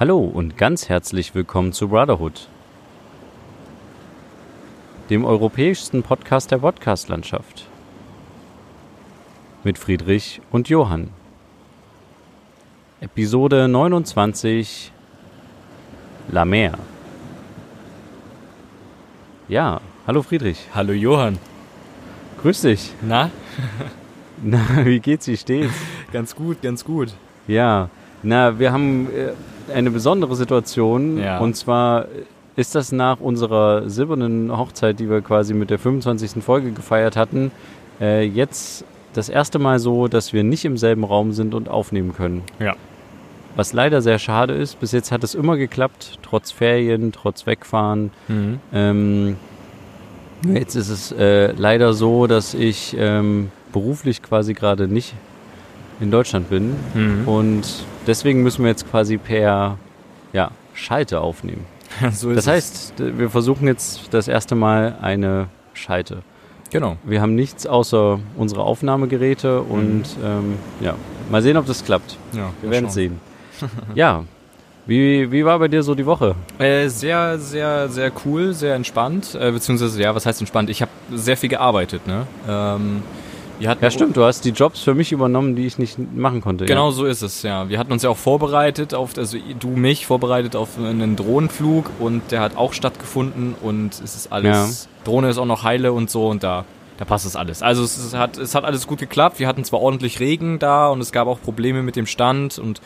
Hallo und ganz herzlich willkommen zu Brotherhood, dem europäischsten Podcast der Podcast-Landschaft. Mit Friedrich und Johann. Episode 29 La Mer. Ja, hallo Friedrich. Hallo Johann. Grüß dich. Na? Na, wie geht's, wie steht's? Ganz gut, ganz gut. Ja, na, wir haben äh, eine besondere Situation. Ja. Und zwar ist das nach unserer silbernen Hochzeit, die wir quasi mit der 25. Folge gefeiert hatten, äh, jetzt das erste Mal so, dass wir nicht im selben Raum sind und aufnehmen können. Ja. Was leider sehr schade ist. Bis jetzt hat es immer geklappt, trotz Ferien, trotz Wegfahren. Mhm. Ähm, jetzt ist es äh, leider so, dass ich ähm, beruflich quasi gerade nicht in Deutschland bin. Mhm. Und deswegen müssen wir jetzt quasi per ja, Schalte aufnehmen. so Das heißt, wir versuchen jetzt das erste Mal eine Schalte. Genau. Wir haben nichts außer unsere Aufnahmegeräte und ähm, ja, mal sehen, ob das klappt. Ja, Wir werden es sehen. ja, wie, wie war bei dir so die Woche? Äh, sehr, sehr, sehr cool, sehr entspannt. Äh, beziehungsweise, ja, was heißt entspannt? Ich habe sehr viel gearbeitet, ne? Ähm, Ja, stimmt, du hast die Jobs für mich übernommen, die ich nicht machen konnte. Genau so ist es, ja. Wir hatten uns ja auch vorbereitet auf, also du mich vorbereitet auf einen Drohnenflug und der hat auch stattgefunden und es ist alles, Drohne ist auch noch heile und so und da, da passt es alles. Also es, ist, hat, es hat alles gut geklappt. Wir hatten zwar ordentlich Regen da und es gab auch Probleme mit dem Stand und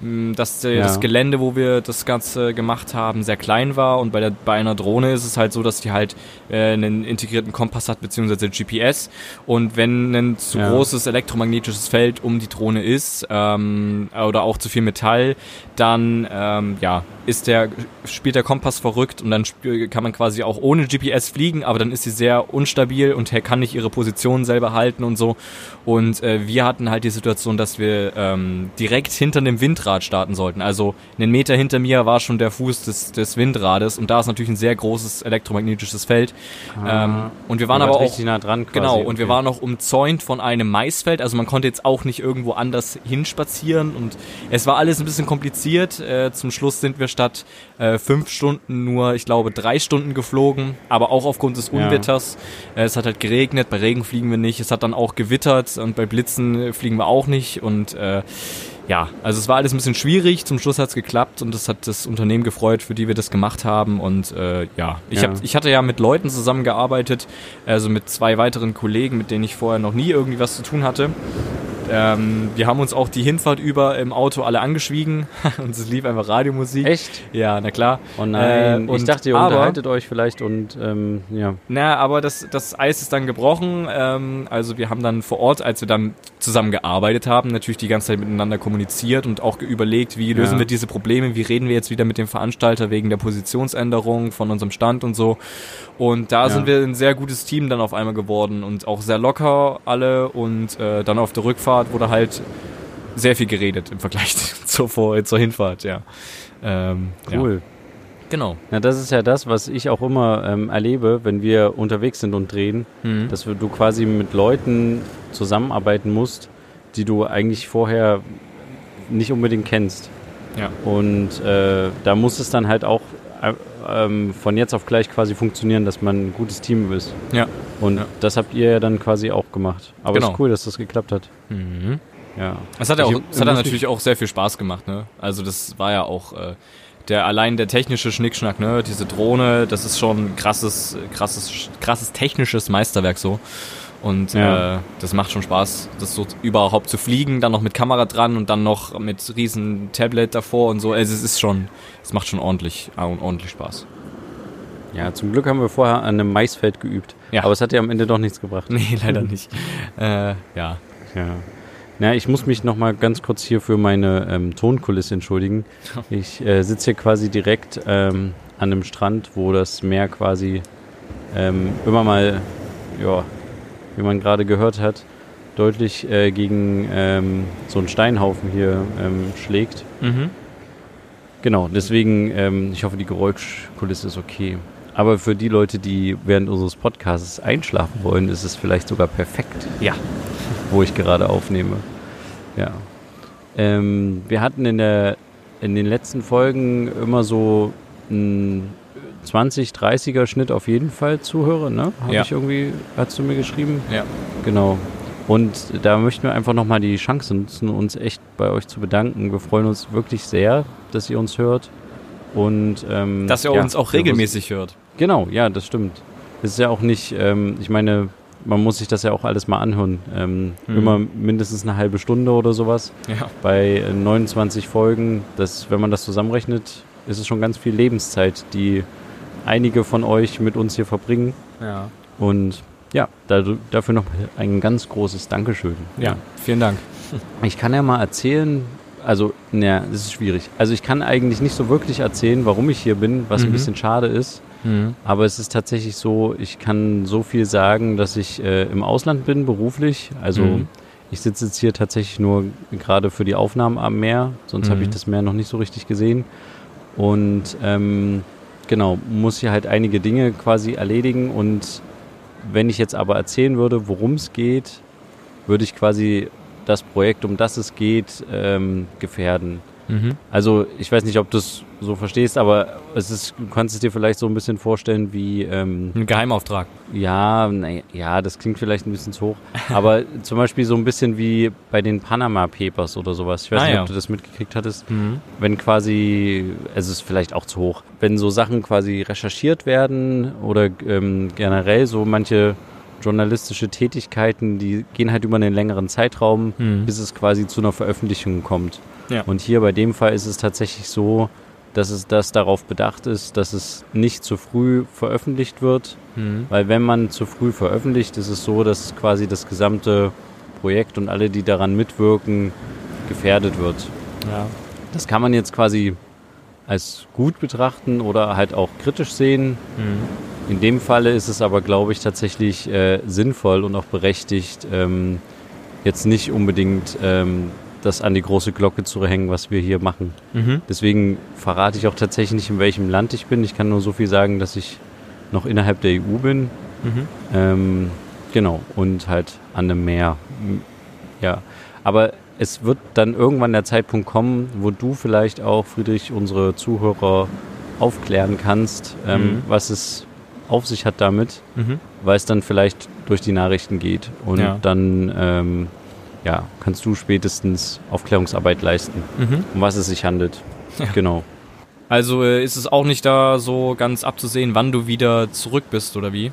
dass der, Ja. das Gelände, wo wir das Ganze gemacht haben, sehr klein war und bei, der, bei einer Drohne ist es halt so, dass die halt äh, einen integrierten Kompass hat, beziehungsweise GPS und wenn ein zu Ja. großes elektromagnetisches Feld um die Drohne ist ähm, oder auch zu viel Metall, dann ähm, ja, ist der, spielt der Kompass verrückt und dann sp- kann man quasi auch ohne GPS fliegen, aber dann ist sie sehr unstabil und kann nicht ihre Position selber halten und so. Und äh, wir hatten halt die Situation, dass wir ähm, direkt hinter dem Windrad starten sollten. Also einen Meter hinter mir war schon der Fuß des, des Windrades und da ist natürlich ein sehr großes elektromagnetisches Feld. ähm, und wir waren aber auch richtig nah dran quasi. Genau, und wir Okay. waren noch umzäunt von einem Maisfeld, also man konnte jetzt auch nicht irgendwo anders hinspazieren und es war alles ein bisschen kompliziert. Äh, zum Schluss sind wir statt äh, fünf Stunden nur, ich glaube, drei Stunden geflogen, aber auch aufgrund des Ja. Unwetters. Äh, es hat halt geregnet, bei Regen fliegen wir nicht, es hat dann auch gewittert und bei Blitzen fliegen wir auch nicht und äh, ja, also es war alles ein bisschen schwierig. Zum Schluss hat es geklappt und es hat das Unternehmen gefreut, für die wir das gemacht haben. Und äh, ja, ich, Ja. Hab, ich hatte ja mit Leuten zusammengearbeitet, also mit zwei weiteren Kollegen, mit denen ich vorher noch nie irgendwie was zu tun hatte. Ähm, wir haben uns auch die Hinfahrt über im Auto alle angeschwiegen und es lief einfach Radiomusik. Echt? Ja, na klar. Oh nein, Äh, ich dachte, ihr aber- unterhaltet euch vielleicht und ähm, ja. Na, aber das, das Eis ist dann gebrochen. Ähm, also wir haben dann vor Ort, als wir dann zusammengearbeitet haben, natürlich die ganze Zeit miteinander kommuniziert und auch überlegt, wie lösen Ja. wir diese Probleme, wie reden wir jetzt wieder mit dem Veranstalter wegen der Positionsänderung von unserem Stand und so. Und da Ja. sind wir ein sehr gutes Team dann auf einmal geworden und auch sehr locker alle und äh, dann auf der Rückfahrt wurde halt sehr viel geredet im Vergleich zur, Vor zur Hinfahrt, ja. Ähm, Cool. Ja. Genau. Na, das ist ja das, was ich auch immer ähm, erlebe, wenn wir unterwegs sind und drehen, Mhm. dass du quasi mit Leuten zusammenarbeiten musst, die du eigentlich vorher nicht unbedingt kennst. Ja. Und äh, da muss es dann halt auch äh, ähm, von jetzt auf gleich quasi funktionieren, dass man ein gutes Team ist. Ja. Und Ja. das habt ihr ja dann quasi auch gemacht. Aber es Genau. ist cool, dass das geklappt hat. Mhm. Ja. Es hat ja auch, es hat ja natürlich auch sehr viel Spaß gemacht, ne? Also das war ja auch äh, der allein der technische Schnickschnack, ne? Diese Drohne, das ist schon krasses, krasses, krasses technisches Meisterwerk so. Und Ja. äh, das macht schon Spaß, das so überhaupt zu fliegen, dann noch mit Kamera dran und dann noch mit riesen Tablet davor und so. Also es ist schon, es macht schon ordentlich, ordentlich Spaß. Ja, zum Glück haben wir vorher an einem Maisfeld geübt. Ja. Aber es hat ja am Ende doch nichts gebracht. Nee, leider nicht. äh, ja. Ja. Na, ich muss mich noch mal ganz kurz hier für meine ähm, Tonkulisse entschuldigen. Ich äh, sitze hier quasi direkt ähm, an einem Strand, wo das Meer quasi ähm, immer mal, ja, wie man gerade gehört hat, deutlich äh, gegen ähm, so einen Steinhaufen hier ähm, schlägt. Mhm. Genau, deswegen, ähm, ich hoffe, die Geräuschkulisse ist okay. Aber für die Leute, die während unseres Podcasts einschlafen wollen, ist es vielleicht sogar perfekt. Ja. wo ich gerade aufnehme. Ja. Ähm, wir hatten in der in den letzten Folgen immer so ein 20, 30er Schnitt auf jeden Fall zuhöre, ne? Habe Ja. ich irgendwie, hast du mir geschrieben? Ja. Genau. Und da möchten wir einfach nochmal die Chance nutzen, uns echt bei euch zu bedanken. Wir freuen uns wirklich sehr, dass ihr uns hört. Und ähm, Dass ihr ja, uns auch regelmäßig hört. Genau, ja, das stimmt. Es ist ja auch nicht, ähm, ich meine, man muss sich das ja auch alles mal anhören. Ähm, Mhm. Immer mindestens eine halbe Stunde oder sowas. Ja. Bei äh, 29 Folgen, das, wenn man das zusammenrechnet, ist es schon ganz viel Lebenszeit, die einige von euch mit uns hier verbringen. Ja. Und ja, da, dafür noch ein ganz großes Dankeschön. Ja, vielen Dank. Ich kann ja mal erzählen, also, naja, das ist schwierig. Also ich kann eigentlich nicht so wirklich erzählen, warum ich hier bin, was ein Mhm. bisschen schade ist. Aber es ist tatsächlich so, ich kann so viel sagen, dass ich äh, im Ausland bin, beruflich. Also Mhm. ich sitze jetzt hier tatsächlich nur gerade für die Aufnahmen am Meer, sonst habe ich Mhm. das Meer noch nicht so richtig gesehen. Und ähm, genau, muss hier halt einige Dinge quasi erledigen. Und wenn ich jetzt aber erzählen würde, worum es geht, würde ich quasi das Projekt, um das es geht, ähm, gefährden. Mhm. Also ich weiß nicht, ob du es so verstehst, aber es ist, du kannst es dir vielleicht so ein bisschen vorstellen wie, ähm, Ein Geheimauftrag. ja, na, ja, das klingt vielleicht ein bisschen zu hoch, aber zum Beispiel so ein bisschen wie bei den Panama Papers oder sowas. Ich weiß Ah, nicht, ja. ob du das mitgekriegt hattest. Mhm. Wenn quasi, es ist vielleicht auch zu hoch, wenn so Sachen quasi recherchiert werden oder ähm, generell so manche journalistische Tätigkeiten, die gehen halt über einen längeren Zeitraum, Mhm. bis es quasi zu einer Veröffentlichung kommt. Ja. Und hier bei dem Fall ist es tatsächlich so, dass es das darauf bedacht ist, dass es nicht zu früh veröffentlicht wird, Mhm. weil wenn man zu früh veröffentlicht, ist es so, dass quasi das gesamte Projekt und alle, die daran mitwirken, gefährdet wird. Ja. Das kann man jetzt quasi als gut betrachten oder halt auch kritisch sehen. Mhm. In dem Falle ist es aber, glaube ich, tatsächlich äh, sinnvoll und auch berechtigt, ähm, jetzt nicht unbedingt ähm, das an die große Glocke zu hängen, was wir hier machen. Mhm. Deswegen verrate ich auch tatsächlich nicht, in welchem Land ich bin. Ich kann nur so viel sagen, dass ich noch innerhalb der EU bin. Mhm. Ähm, genau, und halt an einem Meer. Ja, aber es wird dann irgendwann der Zeitpunkt kommen, wo du vielleicht auch, Friedrich, unsere Zuhörer aufklären kannst, ähm, Mhm. was es auf sich hat damit, Mhm. weil es dann vielleicht durch die Nachrichten geht. Und Ja. dann ähm, ja, kannst du spätestens Aufklärungsarbeit leisten, Mhm. um was es sich handelt. Genau. Also äh, ist es auch nicht da so ganz abzusehen, wann du wieder zurück bist oder wie?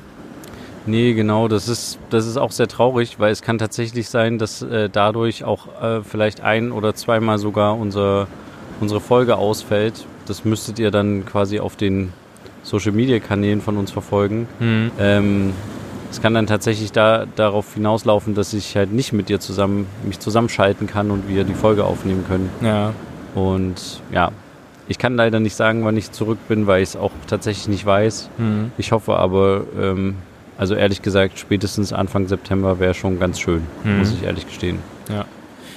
Nee, genau, das ist, das ist auch sehr traurig, weil es kann tatsächlich sein, dass äh, dadurch auch äh, vielleicht ein oder zweimal sogar unser, unsere Folge ausfällt. Das müsstet ihr dann quasi auf den Social Media Kanälen von uns verfolgen. Mhm. Ähm, es kann dann tatsächlich da, darauf hinauslaufen, dass ich halt nicht mit dir zusammen mich zusammenschalten kann und wir die Folge aufnehmen können. Ja. Und ja, ich kann leider nicht sagen, wann ich zurück bin, weil ich es auch tatsächlich nicht weiß. Mhm. Ich hoffe aber, ähm, also ehrlich gesagt, spätestens Anfang September wäre schon ganz schön, Mhm. muss ich ehrlich gestehen.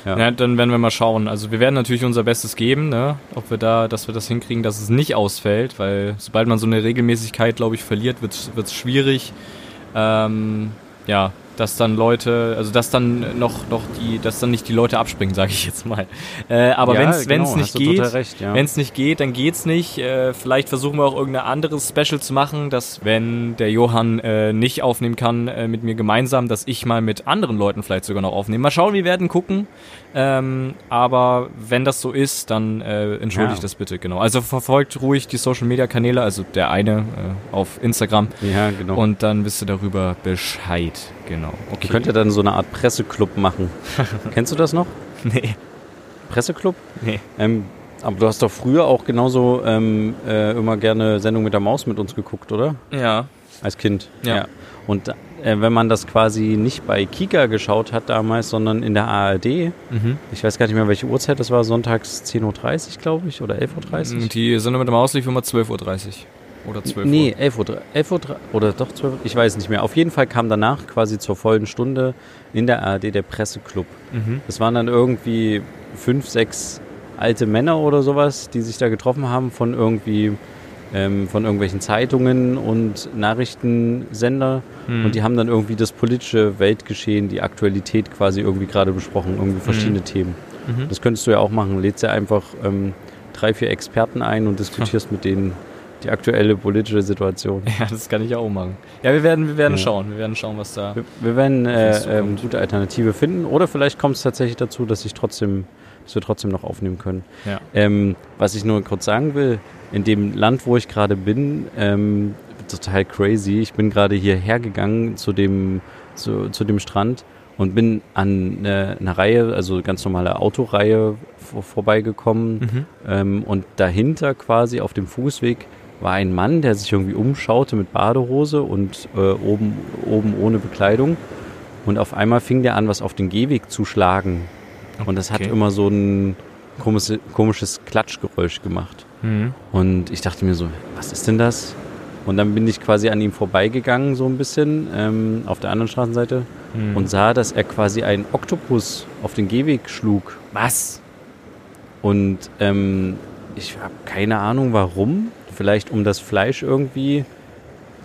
Ja. Ja. Dann werden wir mal schauen. Also wir werden natürlich unser Bestes geben, ne? ob wir da, dass wir das hinkriegen, dass es nicht ausfällt, weil sobald man so eine Regelmäßigkeit, glaube ich, verliert, wird es schwierig. Ähm, ja, dass dann Leute, also dass dann noch, noch die, dass dann nicht die Leute abspringen, sage ich jetzt mal. Äh, aber Ja, wenn es genau, nicht geht, recht, ja. wenn es nicht geht, dann geht's nicht. Äh, vielleicht versuchen wir auch irgendein anderes Special zu machen, dass wenn der Johann äh, nicht aufnehmen kann äh, mit mir gemeinsam, dass ich mal mit anderen Leuten vielleicht sogar noch aufnehme. Mal schauen, wir werden gucken. Ähm, aber wenn das so ist, dann äh, entschuldigt Ja. das bitte, genau. Also verfolgt ruhig die Social Media Kanäle, also der eine äh, auf Instagram Ja, genau. und dann wisst ihr darüber Bescheid. Genau. Okay. Ihr könnt ja dann so eine Art Presseclub machen. Kennst du das noch? nee, Presseclub? nee. Ähm, aber du hast doch früher auch genauso ähm, äh, immer gerne Sendung mit der Maus mit uns geguckt, oder? Ja. Als Kind. Ja. Und äh, wenn man das quasi nicht bei Kika geschaut hat damals, sondern in der ARD, Mhm. ich weiß gar nicht mehr, welche Uhrzeit das war, sonntags 10.30 Uhr, glaube ich, oder 11.30 Uhr. Die Sendung mit dem Maus lief immer 12.30 Uhr. Oder 12 Uhr. Nee, 11 Uhr, 11 Uhr oder doch 12 Uhr, ich weiß nicht mehr. Auf jeden Fall kam danach quasi zur vollen Stunde in der ARD der Presseclub. Mhm. Das waren dann irgendwie fünf, sechs alte Männer oder sowas, die sich da getroffen haben von irgendwie ähm, von irgendwelchen Zeitungen und Nachrichtensender Mhm. und die haben dann irgendwie das politische Weltgeschehen, die Aktualität quasi irgendwie gerade besprochen, irgendwie verschiedene Themen. Mhm. Das könntest du ja auch machen. Lädst ja einfach ähm, drei, vier Experten ein und diskutierst mit denen die aktuelle politische Situation. Ja, das kann ich auch machen. Ja, wir werden, wir werden Ja. schauen. Wir werden schauen, was da. Wir, wir werden äh, zukommt. ähm, gute Alternative finden oder vielleicht kommt es tatsächlich dazu, dass ich trotzdem, dass wir trotzdem noch aufnehmen können. Ja. Ähm, was ich nur kurz sagen will, in dem Land, wo ich gerade bin, ähm, total crazy. Ich bin gerade hierher gegangen zu dem, zu, zu dem Strand und bin an eine, eine Reihe, also ganz normale Autoreihe vor, vorbeigekommen. Mhm. Ähm, und dahinter quasi auf dem Fußweg war ein Mann, der sich irgendwie umschaute mit Badehose und äh, oben, oben ohne Bekleidung. Und auf einmal fing der an, was auf den Gehweg zu schlagen. Und das hat Okay. immer so ein komisches, komisches Klatschgeräusch gemacht. Mhm. Und ich dachte mir so, was ist denn das? Und dann bin ich quasi an ihm vorbeigegangen, so ein bisschen, ähm, auf der anderen Straßenseite, Mhm. und sah, dass er quasi einen Oktopus auf den Gehweg schlug. was? Und ähm, ich habe keine Ahnung warum. Vielleicht um das Fleisch irgendwie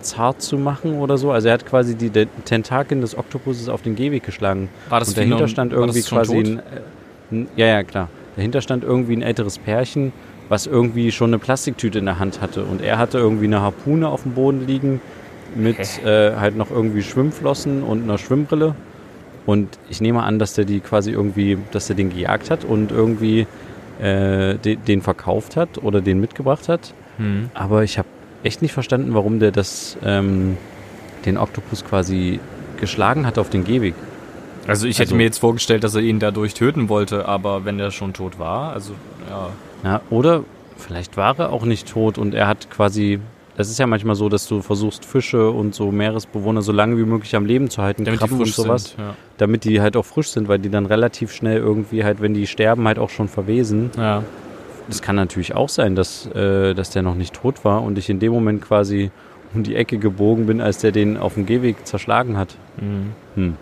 zart zu machen oder so. Also er hat quasi die Tentakeln des Oktopuses auf den Gehweg geschlagen. War das Und dahinter stand war irgendwie quasi tot? ein, äh, ein, ja, ja, klar. Dahinter stand irgendwie ein älteres Pärchen, was irgendwie schon eine Plastiktüte in der Hand hatte. Und er hatte irgendwie eine Harpune auf dem Boden liegen mit äh, halt noch irgendwie Schwimmflossen und einer Schwimmbrille. Und ich nehme an, dass der die quasi irgendwie, dass er den gejagt hat und irgendwie äh, de, den verkauft hat oder den mitgebracht hat. Mhm. Aber ich habe echt nicht verstanden, warum der das, ähm, den Oktopus quasi geschlagen hat auf den Gehweg. Also ich hätte Also- mir jetzt vorgestellt, dass er ihn dadurch töten wollte, aber wenn er schon tot war, also ja. Ja, oder vielleicht war er auch nicht tot und er hat quasi. Es ist ja manchmal so, dass du versuchst, Fische und so Meeresbewohner so lange wie möglich am Leben zu halten, Damit Krabben und sowas, sind. Ja. damit die halt auch frisch sind, weil die dann relativ schnell irgendwie halt, wenn die sterben, halt auch schon verwesen. ja. Das kann natürlich auch sein, dass, äh, dass der noch nicht tot war und ich in dem Moment quasi um die Ecke gebogen bin, als der den auf dem Gehweg zerschlagen hat. Mhm. Hm.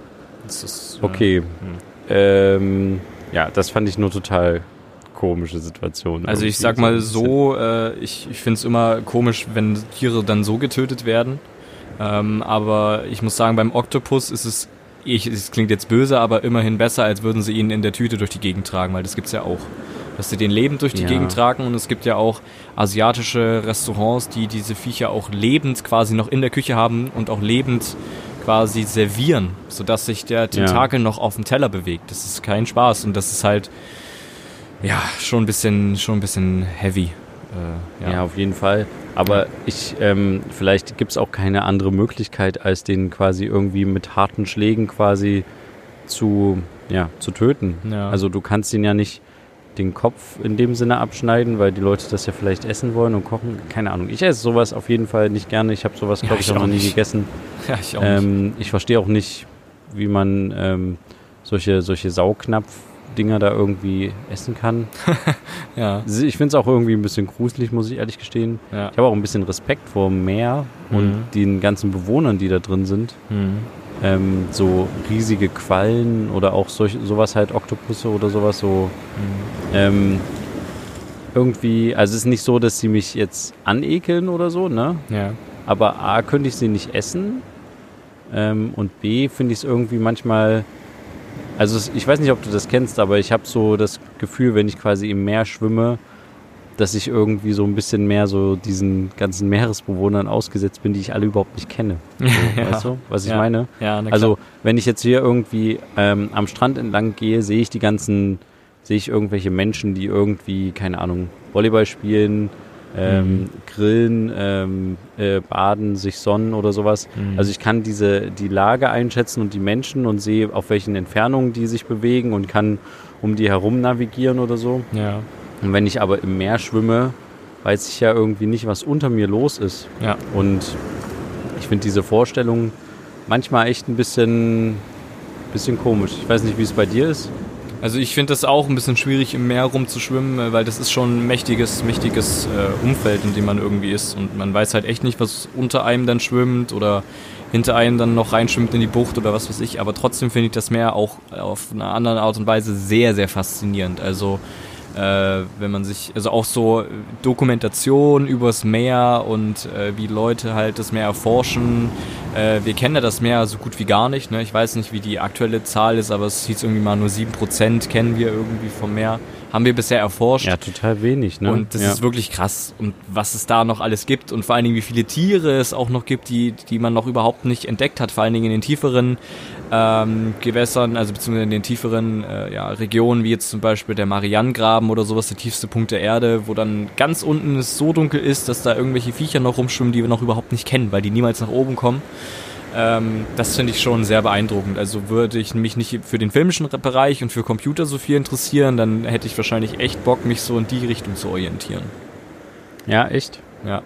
Das ist. Okay. Ähm, ja, das fand ich nur total komische Situation. Also ich sag mal so, äh, ich, ich finde es immer komisch, wenn Tiere dann so getötet werden. Ähm, aber ich muss sagen, beim Oktopus ist es, ich, es klingt jetzt böse, aber immerhin besser, als würden sie ihn in der Tüte durch die Gegend tragen, weil das gibt's ja auch. Dass sie den lebend durch die Ja. Gegend tragen und es gibt ja auch asiatische Restaurants, die diese Viecher auch lebend quasi noch in der Küche haben und auch lebend quasi servieren, sodass sich der Tentakel noch auf dem Teller bewegt. Das ist kein Spaß und das ist halt ja schon ein bisschen schon ein bisschen heavy. Äh, Ja. ja. auf jeden Fall. Aber ich, ähm, vielleicht gibt es auch keine andere Möglichkeit, als den quasi irgendwie mit harten Schlägen quasi zu, ja, zu töten. Ja. Also du kannst ihn ja nicht den Kopf in dem Sinne abschneiden, weil die Leute das ja vielleicht essen wollen und kochen. Keine Ahnung. Ich esse sowas auf jeden Fall nicht gerne. Ich habe sowas, Ja, glaube ich, ich auch noch auch nie nicht. gegessen. ja, ich auch nicht. Ähm, ich verstehe auch nicht, wie man ähm, solche, solche Saugnapf-Dinger da irgendwie essen kann. Ja, Ich finde es auch irgendwie ein bisschen gruselig, muss ich ehrlich gestehen. ja. Ich habe auch ein bisschen Respekt vor dem Meer und Mhm. den ganzen Bewohnern, die da drin sind. Hm. Ähm, so riesige Quallen oder auch solch, sowas halt, Oktopusse oder sowas, so Hm. ähm, irgendwie, also es ist nicht so, dass sie mich jetzt anekeln oder so, ne? Ja. Aber A, könnte ich sie nicht essen ähm, und B, finde ich es irgendwie manchmal, also ich weiß nicht, ob du das kennst, aber ich habe so das Gefühl, wenn ich quasi im Meer schwimme, dass ich irgendwie so ein bisschen mehr so diesen ganzen Meeresbewohnern ausgesetzt bin, die ich alle überhaupt nicht kenne. So, Ja. Weißt du, was ich Ja. meine? Ja. Also, wenn ich jetzt hier irgendwie ähm, am Strand entlang gehe, sehe ich die ganzen, sehe ich irgendwelche Menschen, die irgendwie, keine Ahnung, Volleyball spielen, ähm, Mhm. grillen, ähm, äh, baden, sich sonnen oder sowas. Mhm. Also ich kann diese die Lage einschätzen und die Menschen und sehe, auf welchen Entfernungen die sich bewegen und kann um die herum navigieren oder so. ja, Und wenn ich aber im Meer schwimme, weiß ich ja irgendwie nicht, was unter mir los ist. ja. Und ich finde diese Vorstellung manchmal echt ein bisschen, bisschen komisch. Ich weiß nicht, wie es bei dir ist. Also ich finde das auch ein bisschen schwierig, im Meer rumzuschwimmen, äh, weil das ist schon ein mächtiges, mächtiges äh, Umfeld, in dem man irgendwie ist. Und man weiß halt echt nicht, was unter einem dann schwimmt oder hinter einem dann noch reinschwimmt in die Bucht oder was weiß ich. Aber trotzdem finde ich das Meer auch auf eine andere Art und Weise sehr, sehr faszinierend. Also äh, wenn man sich, also auch so äh, Dokumentation übers Meer und äh, wie Leute halt das Meer erforschen. Äh, wir kennen ja das Meer so gut wie gar nicht. Ne? Ich weiß nicht, wie die aktuelle Zahl ist, aber es hieß irgendwie mal nur 7% kennen wir irgendwie vom Meer. haben wir bisher erforscht. Ja, total wenig, ne? Und das ja. ist wirklich krass. Und was es da noch alles gibt und vor allen Dingen, wie viele Tiere es auch noch gibt, die, die man noch überhaupt nicht entdeckt hat, vor allen Dingen in den tieferen ähm, Gewässern, also beziehungsweise in den tieferen äh, ja, Regionen, wie jetzt zum Beispiel der Marianengraben oder sowas, der tiefste Punkt der Erde, wo dann ganz unten es so dunkel ist, dass da irgendwelche Viecher noch rumschwimmen, die wir noch überhaupt nicht kennen, weil die niemals nach oben kommen. Ähm, das finde ich schon sehr beeindruckend. Also würde ich mich nicht für den filmischen Bereich und für Computer so viel interessieren, dann hätte ich wahrscheinlich echt Bock, mich so in die Richtung zu orientieren. Ja, echt? Ja.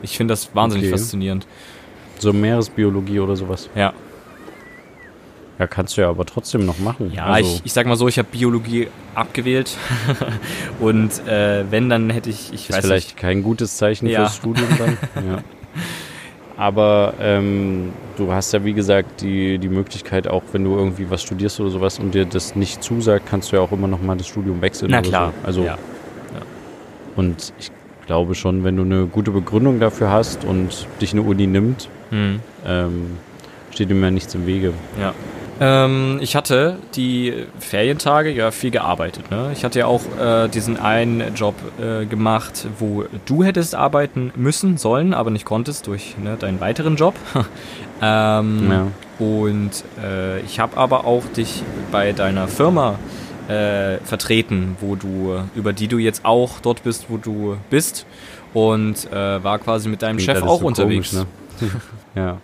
Ich finde das wahnsinnig Okay. faszinierend. So Meeresbiologie oder sowas. Ja. Ja, kannst du ja aber trotzdem noch machen. Ja, also, ich, ich sag mal so, ich habe Biologie abgewählt. und äh, wenn, dann hätte ich, ich ist weiß vielleicht nicht. kein gutes Zeichen Ja. fürs Studium dann. ja. Aber ähm, du hast ja, wie gesagt, die, die Möglichkeit, auch wenn du irgendwie was studierst oder sowas und dir das nicht zusagt, kannst du ja auch immer noch mal das Studium wechseln. Na oder klar. So. Also, ja. und ich glaube schon, wenn du eine gute Begründung dafür hast und dich eine Uni nimmt, Hm. ähm, steht ihm ja nichts im Wege. Ja. Ähm, ich hatte die Ferientage ja viel gearbeitet. Ne? Ich hatte ja auch äh, diesen einen Job äh, gemacht, wo du hättest arbeiten müssen, sollen, aber nicht konntest durch ne, deinen weiteren Job. ähm, Ja. Und äh, ich habe aber auch dich bei deiner Firma äh, vertreten, wo du, über die du jetzt auch dort bist, wo du bist. Und äh, war quasi mit deinem Klingt Chef auch so unterwegs. komisch, ne? ja,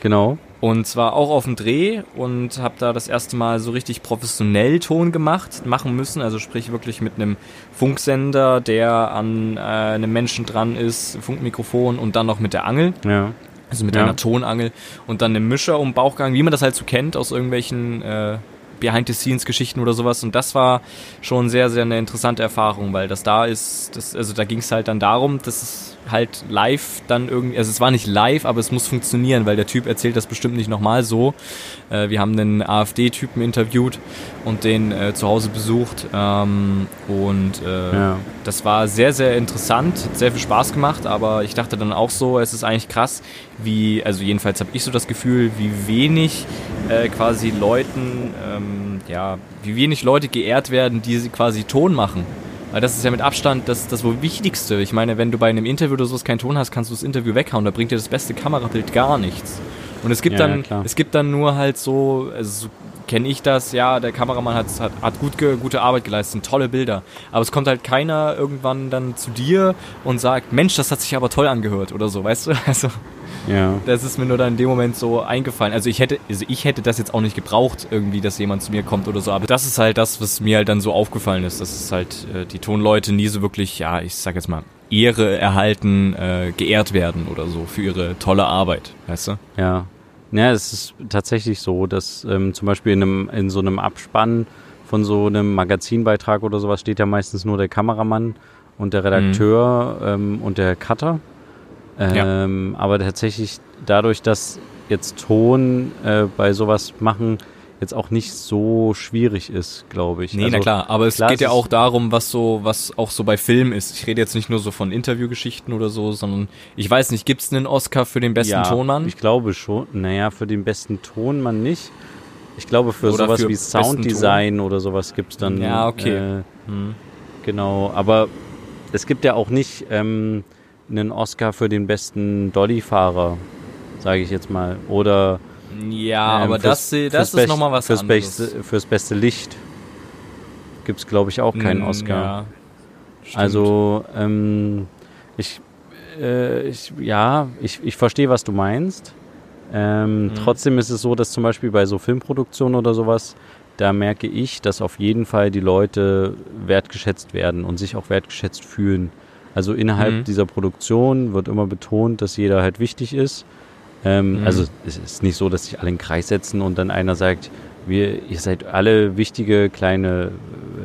genau. Und zwar auch auf dem Dreh und habe da das erste Mal so richtig professionell Ton gemacht, machen müssen. Also sprich wirklich mit einem Funksender, der an äh, einem Menschen dran ist, Funkmikrofon und dann noch mit der Angel, Ja. also mit Ja. einer Tonangel und dann einem Mischer um Bauchgang, wie man das halt so kennt aus irgendwelchen äh, Behind-the-Scenes-Geschichten oder sowas. Und das war schon sehr, sehr eine interessante Erfahrung, weil das da ist, das, also da ging es halt dann darum, dass es halt live dann irgendwie, also es war nicht live, aber es muss funktionieren, weil der Typ erzählt das bestimmt nicht nochmal so. Äh, wir haben einen AfD-Typen interviewt und den äh, zu Hause besucht ähm, und äh, Ja. das war sehr, sehr interessant, hat sehr viel Spaß gemacht, aber ich dachte dann auch so, es ist eigentlich krass, wie, also jedenfalls habe ich so das Gefühl, wie wenig äh, quasi Leuten, ähm, ja, wie wenig Leute geehrt werden, die sie quasi Ton machen. Weil das ist ja mit Abstand das, das wohl Wichtigste. Ich meine, wenn du bei einem Interview oder sowas keinen Ton hast, kannst du das Interview weghauen. Da bringt dir das beste Kamerabild gar nichts. Und es gibt Ja, dann, ja, es gibt dann nur halt so, also so kenne ich das, ja, der Kameramann hat, hat, hat gut, gute Arbeit geleistet, tolle Bilder. Aber es kommt halt keiner irgendwann dann zu dir und sagt, Mensch, das hat sich aber toll angehört oder so, weißt du? Also Ja. das ist mir nur dann in dem Moment so eingefallen. Also ich hätte, also ich hätte das jetzt auch nicht gebraucht, irgendwie, dass jemand zu mir kommt oder so. Aber das ist halt das, was mir halt dann so aufgefallen ist, dass es halt äh, die Tonleute nie so wirklich, ja, ich sag jetzt mal, Ehre erhalten, äh, geehrt werden oder so für ihre tolle Arbeit, weißt du? Ja. Ja, es ist tatsächlich so, dass ähm, zum Beispiel in, einem, in so einem Abspann von so einem Magazinbeitrag oder sowas steht ja meistens nur der Kameramann und der Redakteur ähm, und der Cutter. Ähm, Aber tatsächlich dadurch, dass jetzt Ton äh, bei sowas machen jetzt auch nicht so schwierig ist, glaube ich. Nee, Also, na klar, aber es klar, geht ja es auch ist- darum, was so, was auch so bei Filmen ist. Ich rede jetzt nicht nur so von Interviewgeschichten oder so, sondern ich weiß nicht, gibt's einen Oscar für den besten ja, Tonmann? Ich glaube schon. Naja, für den besten Tonmann nicht. Ich glaube, für Oder sowas für wie Sounddesign oder sowas gibt's dann. Ja, okay. Äh, Hm. genau, aber es gibt ja auch nicht ähm, einen Oscar für den besten Dolly-Fahrer, sage ich jetzt mal. Oder Ja, ähm, aber das, fürs- das fürs ist nochmal was fürs anderes. Beste, fürs beste Licht gibt's glaube ich, auch keinen Mm, Oscar. Ja. Also, ähm, ich, äh, ich, ja, ich, ich verstehe, was du meinst. Ähm, Mhm. Trotzdem ist es so, dass zum Beispiel bei so Filmproduktionen oder sowas, da merke ich, dass auf jeden Fall die Leute wertgeschätzt werden und sich auch wertgeschätzt fühlen. Also innerhalb Mhm. dieser Produktion wird immer betont, dass jeder halt wichtig ist. Ähm, Mhm. Also es ist nicht so, dass sich alle in den Kreis setzen und dann einer sagt, wir, ihr seid alle wichtige kleine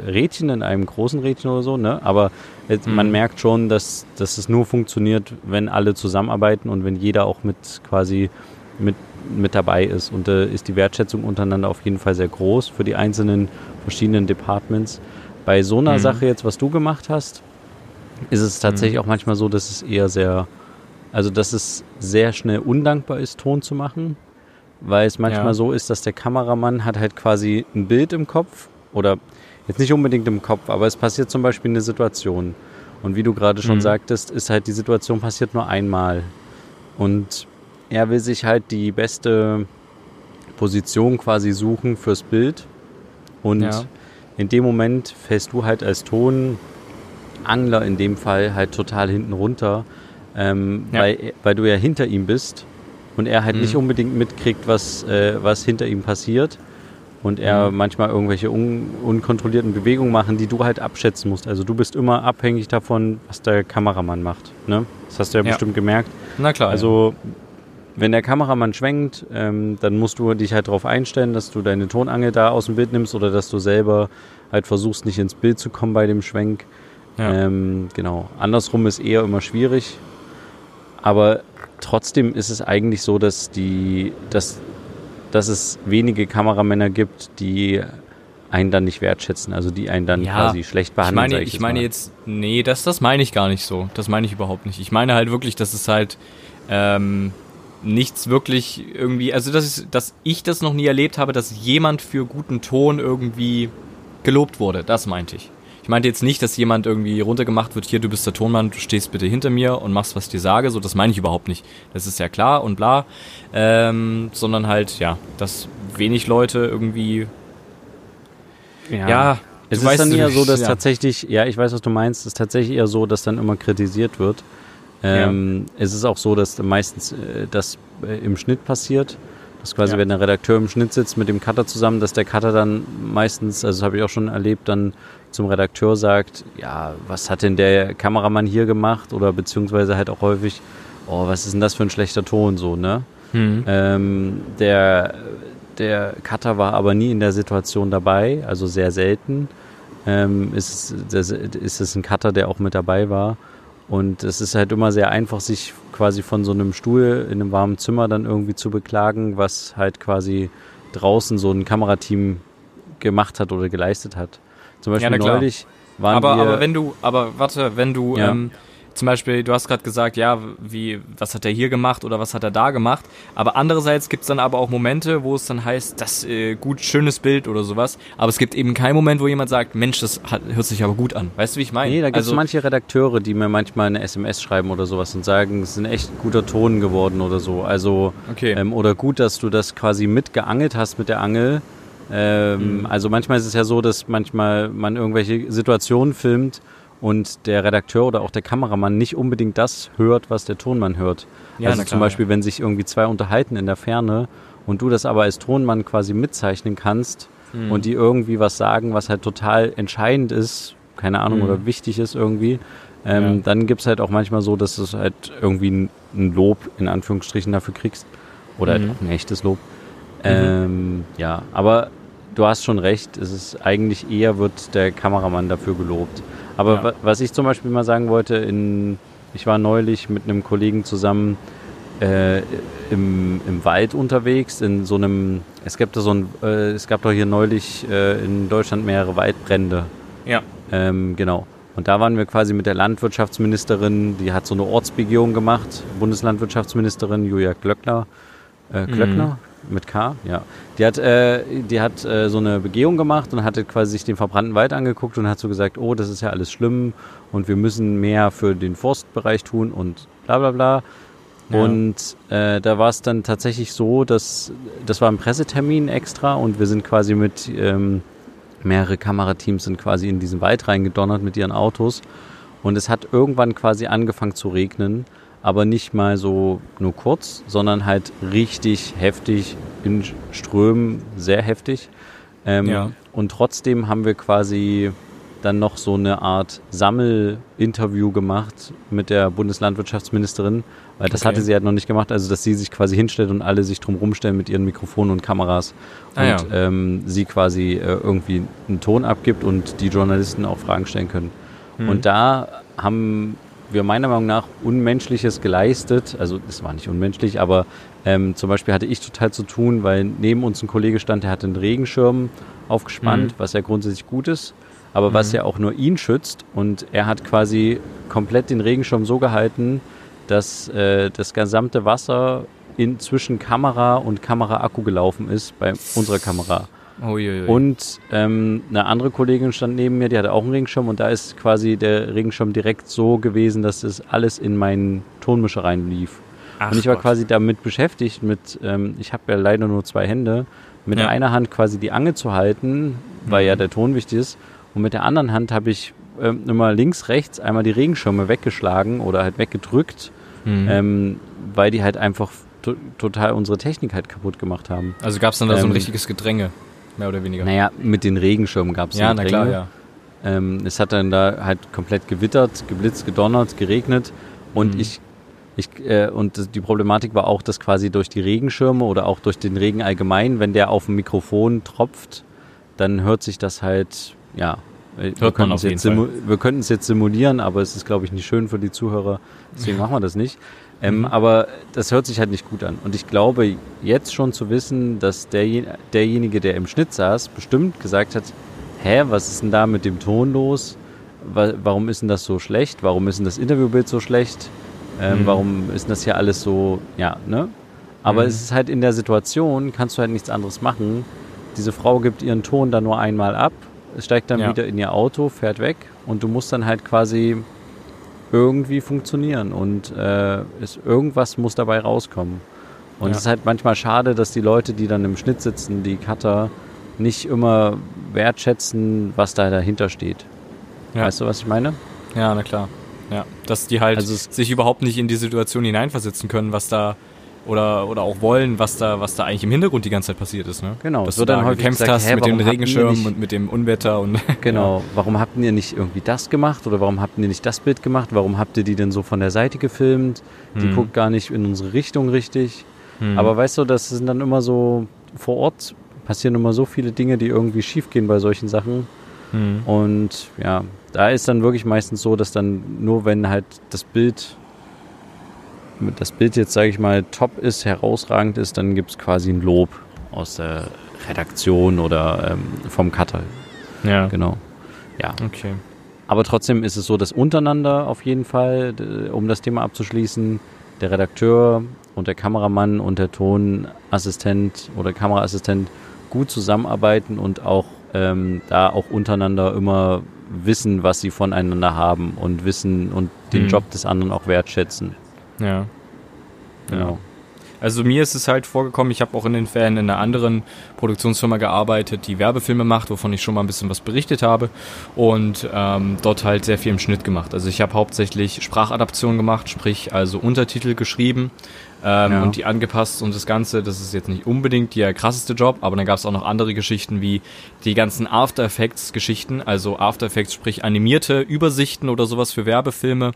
Rädchen in einem großen Rädchen oder so, ne? Aber es, Mhm. man merkt schon, dass, dass es nur funktioniert, wenn alle zusammenarbeiten und wenn jeder auch mit quasi mit, mit dabei ist. Und da ist die Wertschätzung untereinander auf jeden Fall sehr groß für die einzelnen verschiedenen Departments. Bei so einer Mhm. Sache jetzt, was du gemacht hast, ist es tatsächlich Mhm. auch manchmal so, dass es eher sehr, also dass es sehr schnell undankbar ist, Ton zu machen, weil es manchmal Ja. so ist, dass der Kameramann hat halt quasi ein Bild im Kopf oder Jetzt nicht unbedingt im Kopf, aber es passiert zum Beispiel eine Situation. Und wie du gerade schon mhm. sagtest, ist halt die Situation passiert nur einmal. Und er will sich halt die beste Position quasi suchen fürs Bild. Und ja. in dem Moment fällst du halt als Tonangler in dem Fall halt total hinten runter, ähm, ja. weil, weil du ja hinter ihm bist und er halt mhm. nicht unbedingt mitkriegt, was, äh, was hinter ihm passiert und er mhm. manchmal irgendwelche un unkontrollierten Bewegungen machen, die du halt abschätzen musst. Also du bist immer abhängig davon, was der Kameramann macht. Ne? Das hast du ja, ja. bestimmt gemerkt. Na klar. Also ja. wenn der Kameramann schwenkt, ähm, dann musst du dich halt darauf einstellen, dass du deine Tonangel da aus dem Bild nimmst oder dass du selber halt versuchst, nicht ins Bild zu kommen bei dem Schwenk. Ja. Ähm, genau. Andersrum ist eher immer schwierig. Aber trotzdem ist es eigentlich so, dass die, dass dass es wenige Kameramänner gibt, die einen dann nicht wertschätzen, also die einen dann ja, quasi schlecht behandeln. Ich meine, ich, ich meine jetzt, nee, das, das meine ich gar nicht so. Das meine ich überhaupt nicht. Ich meine halt wirklich, dass es halt ähm, nichts wirklich irgendwie, also dass, ich, dass ich das noch nie erlebt habe, dass jemand für guten Ton irgendwie gelobt wurde. Das meinte ich. Ich meinte jetzt nicht, dass jemand irgendwie runtergemacht wird, hier, du bist der Tonmann, du stehst bitte hinter mir und machst, was ich dir sage. So, das meine ich überhaupt nicht. Das ist ja klar und bla. Ähm, sondern halt, ja, dass wenig Leute irgendwie. Ja. ja es ist weißt, dann eher so, dass ja. tatsächlich, ja, ich weiß, was du meinst, es ist tatsächlich eher so, dass dann immer kritisiert wird. Ähm, ja. Es ist auch so, dass meistens äh, das äh, im Schnitt passiert. Das quasi, ja. wenn der Redakteur im Schnitt sitzt mit dem Cutter zusammen, dass der Cutter dann meistens, also das habe ich auch schon erlebt, dann zum Redakteur sagt, ja, was hat denn der Kameramann hier gemacht? Oder beziehungsweise halt auch häufig, oh, was ist denn das für ein schlechter Ton so, ne? Mhm. Ähm, der, der Cutter war aber nie in der Situation dabei, also sehr selten. Ähm, ist, das, ist es ein Cutter, der auch mit dabei war. Und es ist halt immer sehr einfach, sich quasi von so einem Stuhl in einem warmen Zimmer dann irgendwie zu beklagen, was halt quasi draußen so ein Kamerateam gemacht hat oder geleistet hat. Zum Beispiel ja, neulich waren aber, wir... Aber wenn du, aber warte, wenn du ja. ähm, zum Beispiel, du hast gerade gesagt, ja, wie, was hat er hier gemacht oder was hat er da gemacht. Aber andererseits gibt es dann aber auch Momente, wo es dann heißt, das äh, gut, schönes Bild oder sowas. Aber es gibt eben keinen Moment, wo jemand sagt, Mensch, das hat, hört sich aber gut an. Weißt du, wie ich meine? Nee, da gibt es also, manche Redakteure, die mir manchmal eine SMS schreiben oder sowas und sagen, es ist ein echt guter Ton geworden oder so. Also, okay. ähm, oder gut, dass du das quasi mitgeangelt hast mit der Angel. Ähm, mhm. Also manchmal ist es ja so, dass manchmal man irgendwelche Situationen filmt und der Redakteur oder auch der Kameramann nicht unbedingt das hört, was der Tonmann hört. Ja, also zum Beispiel, wenn sich irgendwie zwei unterhalten in der Ferne und du das aber als Tonmann quasi mitzeichnen kannst mhm. und die irgendwie was sagen, was halt total entscheidend ist, keine Ahnung, mhm. oder wichtig ist irgendwie, ähm, ja. dann gibt es halt auch manchmal so, dass du halt irgendwie ein, ein, Lob in Anführungsstrichen dafür kriegst. Oder mhm. halt auch ein echtes Lob. Mhm. Ähm, ja, aber du hast schon recht, es ist eigentlich eher wird der Kameramann dafür gelobt. Aber ja. was ich zum Beispiel mal sagen wollte, in, ich war neulich mit einem Kollegen zusammen äh, im, im Wald unterwegs, in so einem, es gab da so ein, äh, es gab doch hier neulich äh, in Deutschland mehrere Waldbrände. Ja. Ähm, genau. Und da waren wir quasi mit der Landwirtschaftsministerin, die hat so eine Ortsbegehung gemacht, Bundeslandwirtschaftsministerin Julia Glöckner. Äh, Glöckner? Mit K, ja. Die hat, äh, die hat äh, so eine Begehung gemacht und hatte quasi sich den verbrannten Wald angeguckt und hat so gesagt, oh, das ist ja alles schlimm und wir müssen mehr für den Forstbereich tun und bla bla bla. Ja. Und äh, da war es dann tatsächlich so, dass das war ein Pressetermin extra und wir sind quasi mit ähm, mehrere Kamerateams sind quasi in diesen Wald reingedonnert mit ihren Autos und es hat irgendwann quasi angefangen zu regnen aber nicht mal so nur kurz, sondern halt richtig heftig in Strömen, sehr heftig. Ähm, ja. Und trotzdem haben wir quasi dann noch so eine Art Sammelinterview gemacht mit der Bundeslandwirtschaftsministerin, weil das okay. hatte sie halt noch nicht gemacht, also dass sie sich quasi hinstellt und alle sich drum rumstellen mit ihren Mikrofonen und Kameras ah, und ja. ähm, sie quasi äh, irgendwie einen Ton abgibt und die Journalisten auch Fragen stellen können. Mhm. Und da haben wir meiner Meinung nach Unmenschliches geleistet. Also es war nicht unmenschlich, aber ähm, zum Beispiel hatte ich total zu tun, weil neben uns ein Kollege stand, der hatte einen Regenschirm aufgespannt, mhm. was ja grundsätzlich gut ist, aber mhm. was ja auch nur ihn schützt. Und er hat quasi komplett den Regenschirm so gehalten, dass äh, das gesamte Wasser in, zwischen Kamera und Kameraakku gelaufen ist bei unserer Kamera. Uiuiui. Und ähm, eine andere Kollegin stand neben mir, die hatte auch einen Regenschirm und da ist quasi der Regenschirm direkt so gewesen, dass es alles in meinen Tonmischer reinlief. Ach und ich war Gott. quasi damit beschäftigt, mit, ähm, ich habe ja leider nur zwei Hände, mit ja. einer Hand quasi die Ange zu halten, weil mhm. ja der Ton wichtig ist. Und mit der anderen Hand habe ich ähm, immer links, rechts einmal die Regenschirme weggeschlagen oder halt weggedrückt, mhm. ähm, weil die halt einfach to total unsere Technik halt kaputt gemacht haben. Also gab es dann da so ein ähm, richtiges Gedränge, mehr oder weniger? Naja, mit den Regenschirmen gab es Ja, na klar, ja. Ähm, es hat dann da halt komplett gewittert, geblitzt, gedonnert, geregnet und mhm. ich ich, äh, und die Problematik war auch, dass quasi durch die Regenschirme oder auch durch den Regen allgemein, wenn der auf dem Mikrofon tropft, dann hört sich das halt, ja, hört wir könnten, es jetzt wir könnten es jetzt simulieren, aber es ist, glaube ich, nicht schön für die Zuhörer, deswegen machen wir das nicht. Ähm, mhm. Aber das hört sich halt nicht gut an. Und ich glaube jetzt schon zu wissen, dass der, derjenige, der im Schnitt saß, bestimmt gesagt hat, hä, was ist denn da mit dem Ton los? Warum ist denn das so schlecht? Warum ist denn das Interviewbild so schlecht? Ähm, mhm. Warum ist das hier alles so, ja, ne? Aber mhm. es ist halt in der Situation, kannst du halt nichts anderes machen. Diese Frau gibt ihren Ton dann nur einmal ab, steigt dann ja. wieder in ihr Auto, fährt weg und du musst dann halt quasi irgendwie funktionieren und äh, es, irgendwas muss dabei rauskommen. Und ja. es ist halt manchmal schade, dass die Leute, die dann im Schnitt sitzen, die Cutter, nicht immer wertschätzen, was da dahinter steht. Ja. Weißt du, was ich meine? Ja, na klar. Ja, dass die halt also sich überhaupt nicht in die Situation hineinversetzen können, was da oder, oder auch wollen, was da, was da eigentlich im Hintergrund die ganze Zeit passiert ist. Ne? Genau. Dass du da gekämpft gesagt, hast mit dem Regenschirm und mit dem Unwetter und genau. Ja. Warum habt ihr nicht irgendwie das gemacht oder warum habt ihr nicht das Bild gemacht? Warum habt ihr die denn so von der Seite gefilmt? Die hm. guckt gar nicht in unsere Richtung richtig. Hm. Aber weißt du, das sind dann immer so vor Ort passieren immer so viele Dinge, die irgendwie schiefgehen bei solchen Sachen. Hm. Und ja, da ist dann wirklich meistens so, dass dann nur wenn halt das Bild, das Bild jetzt sage ich mal top ist, herausragend ist, dann gibt es quasi ein Lob aus der Redaktion oder ähm, vom Cutter. Ja. Genau. Ja. Okay. Aber trotzdem ist es so, dass untereinander auf jeden Fall, um das Thema abzuschließen, der Redakteur und der Kameramann und der Tonassistent oder Kameraassistent gut zusammenarbeiten und auch ähm, da auch untereinander immer wissen, was sie voneinander haben und wissen und den mhm. Job des anderen auch wertschätzen. Ja. Genau. Also mir ist es halt vorgekommen, ich habe auch in den Fällen in einer anderen Produktionsfirma gearbeitet, die Werbefilme macht, wovon ich schon mal ein bisschen was berichtet habe und ähm, dort halt sehr viel im Schnitt gemacht. Also ich habe hauptsächlich Sprachadaption gemacht, sprich also Untertitel geschrieben ähm, ja. und die angepasst und das Ganze. Das ist jetzt nicht unbedingt der krasseste Job, aber dann gab es auch noch andere Geschichten wie die ganzen After Effects Geschichten, also After Effects, sprich animierte Übersichten oder sowas für Werbefilme,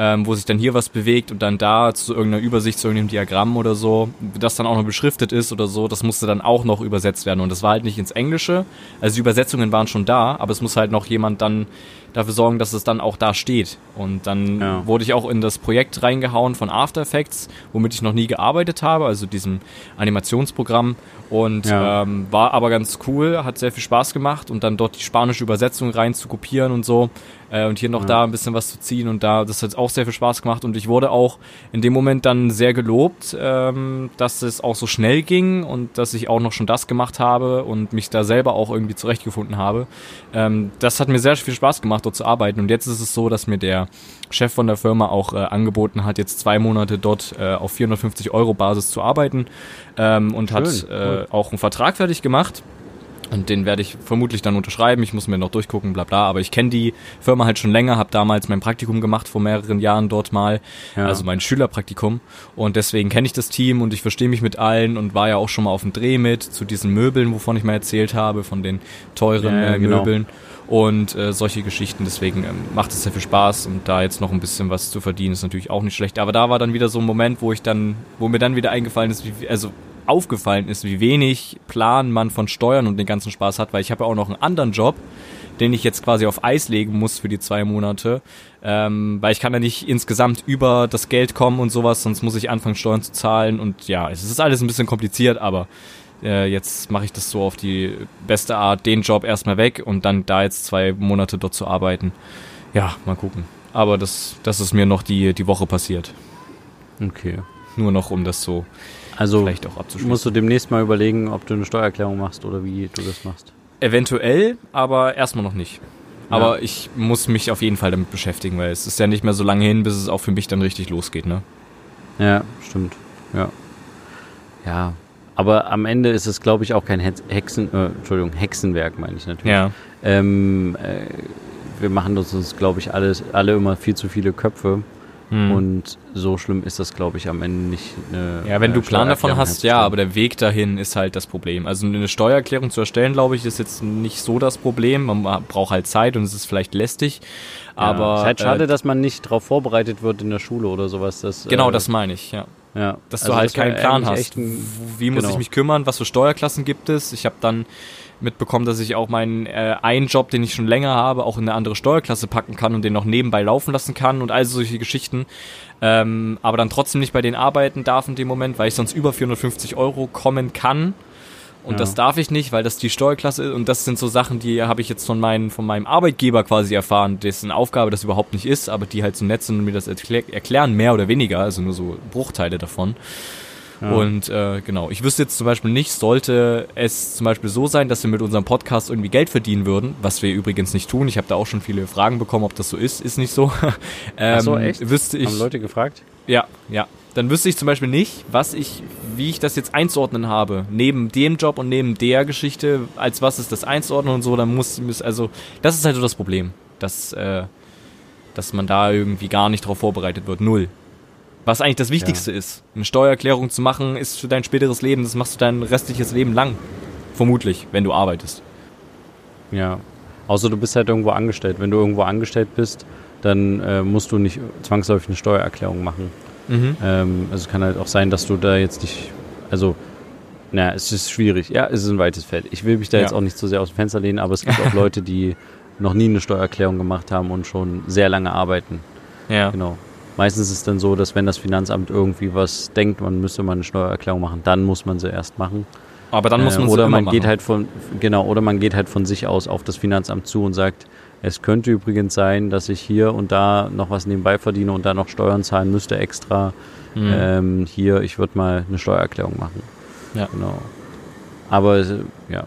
ähm, wo sich dann hier was bewegt und dann da zu irgendeiner Übersicht, zu irgendeinem Diagramm oder so, das dann auch noch beschriftet ist oder so, das musste dann auch noch übersetzt werden und das war halt nicht ins Englische. Also die Übersetzungen waren schon da, aber es muss halt noch jemand dann dafür sorgen, dass es dann auch da steht. Und dann ja. wurde ich auch in das Projekt reingehauen von After Effects, womit ich noch nie gearbeitet habe, also diesem Animationsprogramm. Und ja. ähm, war aber ganz cool, hat sehr viel Spaß gemacht und dann dort die spanische Übersetzung rein zu kopieren und so äh, und hier noch ja. da ein bisschen was zu ziehen und da, das hat auch sehr viel Spaß gemacht und ich wurde auch in dem Moment dann sehr gelobt, ähm, dass es auch so schnell ging und dass ich auch noch schon das gemacht habe und mich da selber auch irgendwie zurechtgefunden habe. Ähm, das hat mir sehr viel Spaß gemacht, dort zu arbeiten und jetzt ist es so, dass mir der Chef von der Firma auch äh, angeboten hat, jetzt zwei Monate dort äh, auf 450 Euro Basis zu arbeiten ähm, und Schön, hat äh, cool. auch einen Vertrag fertig gemacht und den werde ich vermutlich dann unterschreiben. Ich muss mir noch durchgucken, bla bla. Aber ich kenne die Firma halt schon länger, habe damals mein Praktikum gemacht vor mehreren Jahren dort mal, ja. also mein Schülerpraktikum. Und deswegen kenne ich das Team und ich verstehe mich mit allen und war ja auch schon mal auf dem Dreh mit zu diesen Möbeln, wovon ich mal erzählt habe, von den teuren ja, äh, genau. Möbeln und äh, solche Geschichten. Deswegen ähm, macht es sehr viel Spaß und da jetzt noch ein bisschen was zu verdienen ist natürlich auch nicht schlecht. Aber da war dann wieder so ein Moment, wo ich dann, wo mir dann wieder eingefallen ist, wie, also aufgefallen ist, wie wenig Plan man von Steuern und den ganzen Spaß hat, weil ich habe ja auch noch einen anderen Job, den ich jetzt quasi auf Eis legen muss für die zwei Monate, ähm, weil ich kann ja nicht insgesamt über das Geld kommen und sowas, sonst muss ich anfangen Steuern zu zahlen und ja, es ist alles ein bisschen kompliziert, aber äh, jetzt mache ich das so auf die beste Art, den Job erstmal weg und dann da jetzt zwei Monate dort zu arbeiten. Ja, mal gucken. Aber das, das ist mir noch die, die Woche passiert. Okay. Nur noch um das so Also vielleicht auch abzuschließen. musst du demnächst mal überlegen, ob du eine Steuererklärung machst oder wie du das machst. Eventuell, aber erstmal noch nicht. Ja. Aber ich muss mich auf jeden Fall damit beschäftigen, weil es ist ja nicht mehr so lange hin, bis es auch für mich dann richtig losgeht, ne? Ja, stimmt. Ja. Ja. Aber am Ende ist es, glaube ich, auch kein Hex- Hexen, äh, Entschuldigung, Hexenwerk, meine ich natürlich. Ja. Ähm, äh, wir machen uns, uns glaube ich, alles, alle immer viel zu viele Köpfe. Hm. Und so schlimm ist das, glaube ich, am Ende nicht. Eine, Ja, wenn äh, du Plan davon hast, ja, aber der Weg dahin ist halt das Problem. Also eine Steuererklärung zu erstellen, glaube ich, ist jetzt nicht so das Problem. Man braucht halt Zeit und es ist vielleicht lästig. Ja, Aber ist halt schade, äh, dass man nicht darauf vorbereitet wird in der Schule oder sowas. Dass, genau, äh, das meine ich, ja. ja. Dass Also du halt das keinen Plan hast. ein- Wie muss genau. ich mich kümmern? Was für Steuerklassen gibt es? Ich habe dann mitbekommen, dass ich auch meinen äh, einen Job, den ich schon länger habe, auch in eine andere Steuerklasse packen kann und den noch nebenbei laufen lassen kann und all solche Geschichten. Ähm, aber dann trotzdem nicht bei denen arbeiten darf in dem Moment, weil ich sonst über 450 Euro kommen kann. Und Ja. das darf ich nicht, weil das die Steuerklasse ist. Und das sind so Sachen, die habe ich jetzt von, meinen, von meinem Arbeitgeber quasi erfahren, dessen Aufgabe das überhaupt nicht ist, aber die halt so nett sind und mir das erklär erklären, mehr oder weniger, also nur so Bruchteile davon. Ja. Und äh, genau, ich wüsste jetzt zum Beispiel nicht, sollte es zum Beispiel so sein, dass wir mit unserem Podcast irgendwie Geld verdienen würden, was wir übrigens nicht tun. Ich habe da auch schon viele Fragen bekommen, ob das so ist. Ist nicht so. ähm, Ach so, echt? Wüsste ich, Haben Leute gefragt? ja, ja. Dann wüsste ich zum Beispiel nicht, was ich, wie ich das jetzt einzuordnen habe. Neben dem Job und neben der Geschichte, als was ist das einzuordnen und so, dann muss, muss also, das ist halt so das Problem, dass, äh, dass man da irgendwie gar nicht drauf vorbereitet wird. Null. Was eigentlich das Wichtigste ist. Eine Steuererklärung zu machen, ist für dein späteres Leben, das machst du dein restliches Leben lang. Vermutlich, wenn du arbeitest. Ja. Außer du bist halt irgendwo angestellt. Wenn du irgendwo angestellt bist, dann äh, musst du nicht zwangsläufig eine Steuererklärung machen. Mhm. Ähm, also es kann halt auch sein, dass du da jetzt nicht, also, naja, es ist schwierig. Ja, es ist ein weites Feld. Ich will mich da Ja. jetzt auch nicht zu sehr aus dem Fenster lehnen, aber es gibt auch Leute, die noch nie eine Steuererklärung gemacht haben und schon sehr lange arbeiten. Ja. Genau. Meistens ist es dann so, dass wenn das Finanzamt irgendwie was denkt, man müsste mal eine Steuererklärung machen, dann muss man sie erst machen. Aber dann muss Äh, man oder immer man machen. geht halt von genau oder man geht halt von sich aus auf das Finanzamt zu und sagt, es könnte übrigens sein, dass ich hier und da noch was nebenbei verdiene und da noch Steuern zahlen müsste extra. Mhm. Ähm, hier, ich würde mal eine Steuererklärung machen. Ja. Genau. Aber äh, ja,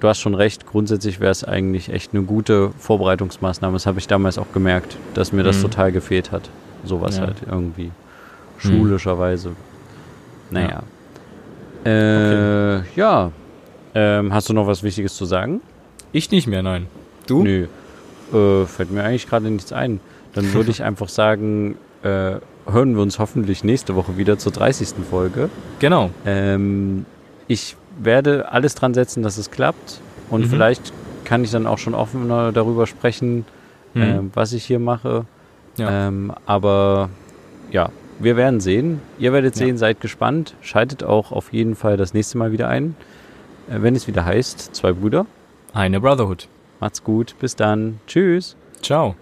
du hast schon recht. Grundsätzlich wäre es eigentlich echt eine gute Vorbereitungsmaßnahme. Das habe ich damals auch gemerkt, dass mir das Mhm. total gefehlt hat. Sowas Ja. halt irgendwie schulischerweise. Naja. Äh, ja. Ähm, hast du noch was Wichtiges zu sagen? Ich nicht mehr, nein. Du? Nö. Äh, fällt mir eigentlich gerade nichts ein. Dann würde ich einfach sagen, äh, hören wir uns hoffentlich nächste Woche wieder zur 30. Folge. Genau. Ähm, ich werde alles dran setzen, dass es klappt. Und Mhm. vielleicht kann ich dann auch schon offener darüber sprechen, Mhm. ähm, was ich hier mache. Ja. Ähm, aber ja, wir werden sehen. Ihr werdet Ja. sehen, seid gespannt. Schaltet auch auf jeden Fall das nächste Mal wieder ein, äh, wenn es wieder heißt, zwei Brüder. Eine Brotherhood. Macht's gut, bis dann. Tschüss. Ciao.